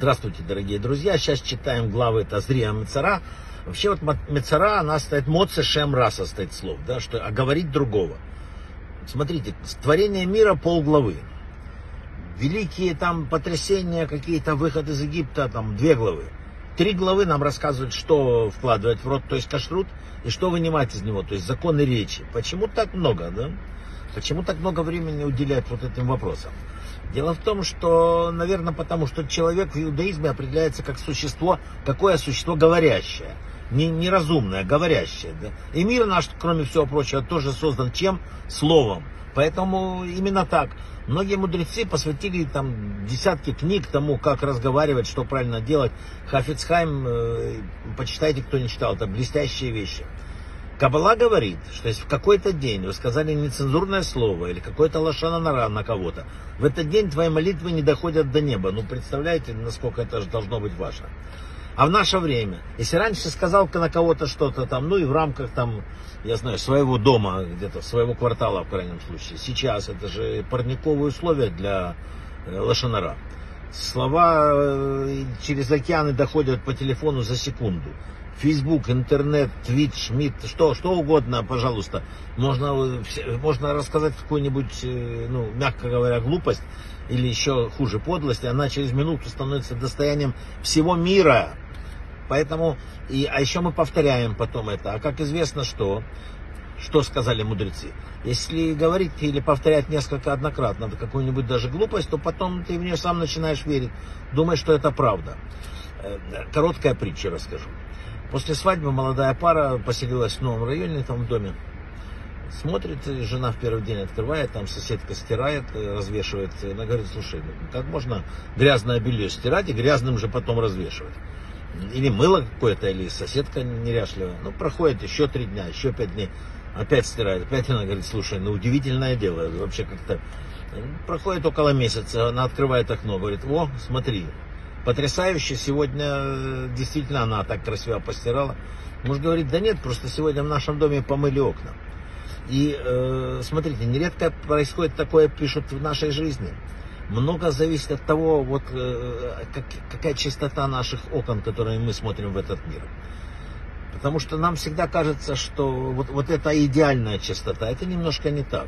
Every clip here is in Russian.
Здравствуйте, дорогие друзья. Сейчас читаем главы Тазрия Мецара. Вообще вот Мецара, она стоит, Моце Шем Ра состоит слов, да, что а говорить другого. Смотрите, творение мира полглавы. Великие там потрясения, какие-то выход из Египта, там две главы. Три главы нам рассказывают, что вкладывать в рот, то есть кашрут, и что вынимать из него, то есть законы речи. Почему так много, да? Почему так много времени уделяют вот этим вопросам? Дело в том, что, наверное, потому что человек в иудаизме определяется как существо, какое существо говорящее. Не, неразумное, говорящее. Да? И мир наш, кроме всего прочего, тоже создан чем? Словом. Поэтому именно так. Многие мудрецы посвятили там десятки книг тому, как разговаривать, что правильно делать. Хафицхайм, э, почитайте, кто не читал, это блестящие вещи. Кабала говорит, что если в какой-то день вы сказали нецензурное слово или какое-то лошана на кого-то, в этот день твои молитвы не доходят до неба. Ну, представляете, насколько это же должно быть важно. А в наше время, если раньше сказал на кого-то что-то там, ну и в рамках там, я знаю, своего дома, где-то своего квартала, в крайнем случае, сейчас это же парниковые условия для э, лошанара. Слова э, через океаны доходят по телефону за секунду. Facebook, интернет, Twitch, Meet, что, что угодно, пожалуйста. Можно, можно рассказать какую-нибудь, э, ну, мягко говоря, глупость или еще хуже подлость, она через минуту становится достоянием всего мира. Поэтому, и, а еще мы повторяем потом это. А как известно, что, что сказали мудрецы? Если говорить или повторять несколько однократно какую-нибудь даже глупость, то потом ты в нее сам начинаешь верить, думаешь, что это правда. Э, короткая притча расскажу. После свадьбы молодая пара поселилась в новом районе, там в доме. Смотрит, жена в первый день открывает, там соседка стирает, развешивает. Она говорит, слушай, ну как можно грязное белье стирать и грязным же потом развешивать? Или мыло какое-то, или соседка неряшливая. Ну, проходит еще три дня, еще пять дней. Опять стирает. Опять она говорит, слушай, ну удивительное дело. Вообще как-то... Проходит около месяца, она открывает окно, говорит, о, смотри, потрясающе. Сегодня э, действительно она так красиво постирала. Муж говорит, да нет, просто сегодня в нашем доме помыли окна. И э, смотрите, нередко происходит такое, пишут в нашей жизни. Много зависит от того, вот, э, как, какая чистота наших окон, которые мы смотрим в этот мир. Потому что нам всегда кажется, что вот, вот это идеальная чистота. Это немножко не так.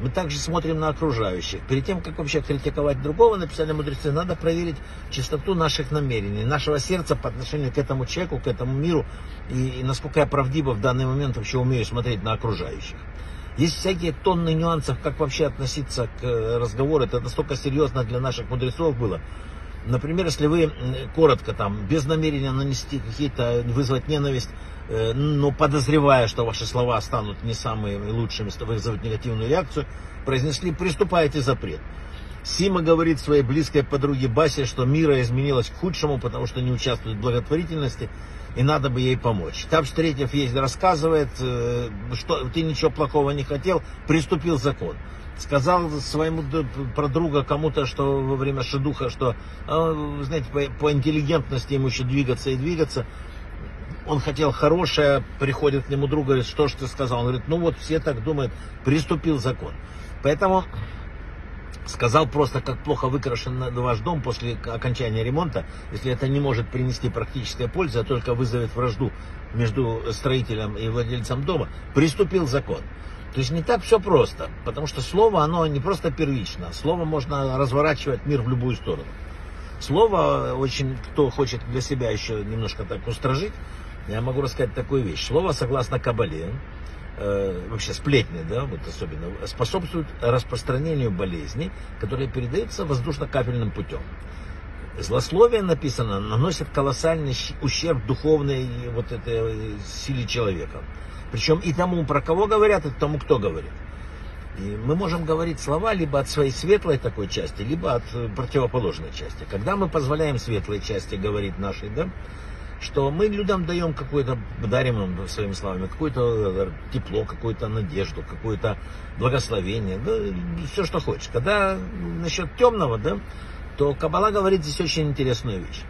Мы также смотрим на окружающих. Перед тем, как вообще критиковать другого, написали мудрецы, надо проверить чистоту наших намерений, нашего сердца по отношению к этому человеку, к этому миру, и, и насколько я правдиво в данный момент вообще умею смотреть на окружающих. Есть всякие тонны нюансов, как вообще относиться к э, разговору. Это настолько серьезно для наших мудрецов было. Например, если вы коротко там, без намерения нанести какие-то, вызвать ненависть, э, но подозревая, что ваши слова станут не самыми лучшими, вызовут негативную реакцию, произнесли, приступаете запрет. Сима говорит своей близкой подруге Басе, что мира изменилась к худшему, потому что не участвует в благотворительности, и надо бы ей помочь. Там, встретив, ей рассказывает, э, что ты ничего плохого не хотел, приступил закон сказал своему про друга кому-то, что во время шедуха, что, а, знаете, по, по интеллигентности ему еще двигаться и двигаться. Он хотел хорошее, приходит к нему друг, говорит, что ж ты сказал? Он говорит, ну вот все так думают, приступил закон. Поэтому сказал просто, как плохо выкрашен ваш дом после окончания ремонта, если это не может принести практической пользы, а только вызовет вражду между строителем и владельцем дома, приступил закон. То есть не так все просто, потому что слово, оно не просто первично. Слово можно разворачивать мир в любую сторону. Слово очень, кто хочет для себя еще немножко так устражить, я могу рассказать такую вещь. Слово, согласно Кабале, э, вообще сплетни, да, вот особенно, способствует распространению болезней, которые передаются воздушно-капельным путем. Злословие, написано, наносит колоссальный ущерб духовной вот этой силе человека. Причем и тому, про кого говорят, и тому, кто говорит. И мы можем говорить слова либо от своей светлой такой части, либо от э, противоположной части. Когда мы позволяем светлой части говорить нашей, да, что мы людям даем какое-то, дарим им своими словами, какое-то э, тепло, какую-то надежду, какое-то благословение, да, все, что хочешь. Когда насчет темного, да, то Кабала говорит здесь очень интересную вещь.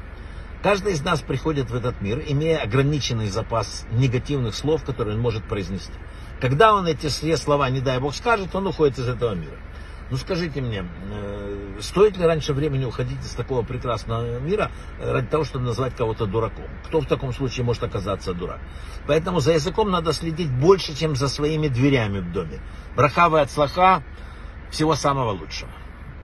Каждый из нас приходит в этот мир, имея ограниченный запас негативных слов, которые он может произнести. Когда он эти все слова, не дай Бог, скажет, он уходит из этого мира. Ну скажите мне, э, стоит ли раньше времени уходить из такого прекрасного мира э, ради того, чтобы назвать кого-то дураком? Кто в таком случае может оказаться дурак? Поэтому за языком надо следить больше, чем за своими дверями в доме. Брахавы от слаха, всего самого лучшего.